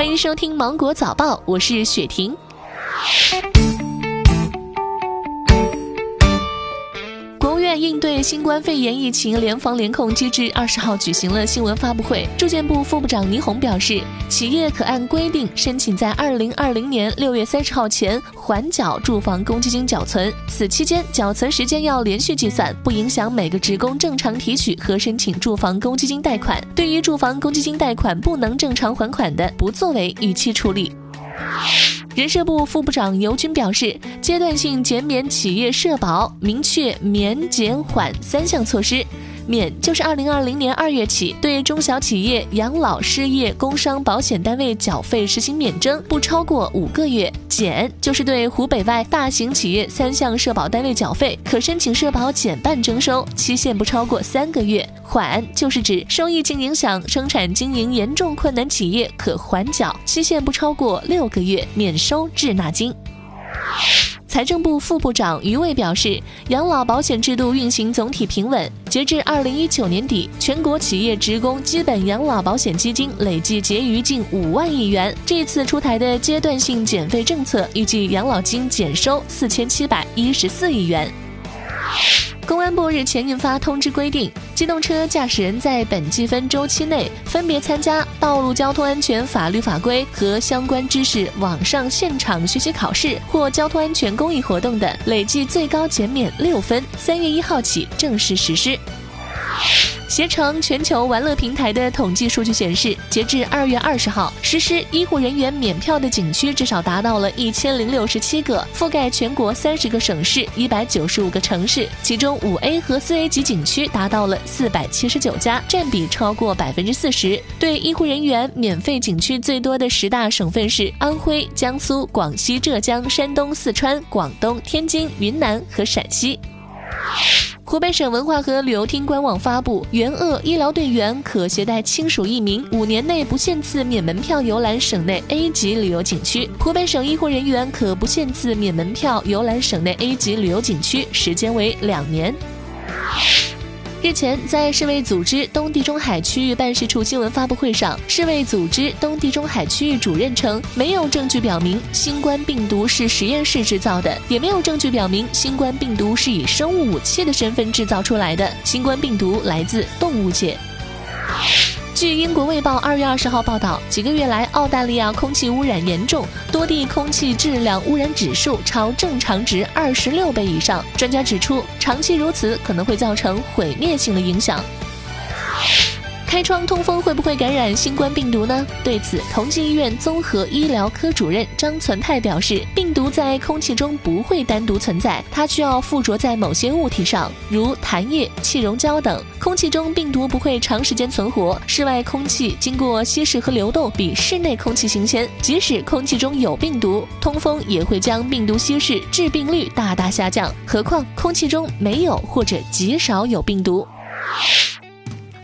欢迎收听《芒果早报》，我是雪婷。在应对新冠肺炎疫情联防联控机制，二十号举行了新闻发布会。住建部副部长倪虹表示，企业可按规定申请在二零二零年六月三十号前缓缴住房公积金缴存，此期间缴存时间要连续计算，不影响每个职工正常提取和申请住房公积金贷款。对于住房公积金贷款不能正常还款的，不作为逾期处理。人社部副部长尤军表示，阶段性减免企业社保，明确免、减、缓三项措施。免就是二零二零年二月起对中小企业养老、失业、工伤保险单位缴费实行免征，不超过五个月；减就是对湖北外大型企业三项社保单位缴费，可申请社保减半征收，期限不超过三个月；缓就是指受疫情影响、生产经营严重困难企业可缓缴，期限不超过六个月，免收滞纳金。财政部副部长余卫表示，养老保险制度运行总体平稳。截至二零一九年底，全国企业职工基本养老保险基金累计结余近五万亿元。这次出台的阶段性减费政策，预计养老金减收四千七百一十四亿元。公安部日前印发通知，规定机动车驾驶人在本记分周期内分别参加道路交通安全法律法规和相关知识网上现场学习考试或交通安全公益活动的，累计最高减免六分。三月一号起正式实施。携程全球玩乐平台的统计数据显示，截至二月二十号，实施医护人员免票的景区至少达到了一千零六十七个，覆盖全国三十个省市、一百九十五个城市，其中五 A 和四 A 级景区达到了四百七十九家，占比超过百分之四十。对医护人员免费景区最多的十大省份是安徽、江苏、广西、浙江、山东、四川、广东、天津、云南和陕西。湖北省文化和旅游厅官网发布，援鄂医疗队员可携带亲属一名，五年内不限次免门票游览省内 A 级旅游景区。湖北省医护人员可不限次免门票游览省内 A 级旅游景区，时间为两年。日前，在世卫组织东地中海区域办事处新闻发布会上，世卫组织东地中海区域主任称，没有证据表明新冠病毒是实验室制造的，也没有证据表明新冠病毒是以生物武器的身份制造出来的。新冠病毒来自动物界。据英国《卫报》二月二十号报道，几个月来，澳大利亚空气污染严重，多地空气质量污染指数超正常值二十六倍以上。专家指出，长期如此可能会造成毁灭性的影响。开窗通风会不会感染新冠病毒呢？对此，同济医院综合医疗科主任张存泰表示，病毒在空气中不会单独存在，它需要附着在某些物体上，如痰液、气溶胶等。空气中病毒不会长时间存活，室外空气经过稀释和流动比室内空气新鲜。即使空气中有病毒，通风也会将病毒稀释，致病率大大下降。何况空气中没有或者极少有病毒。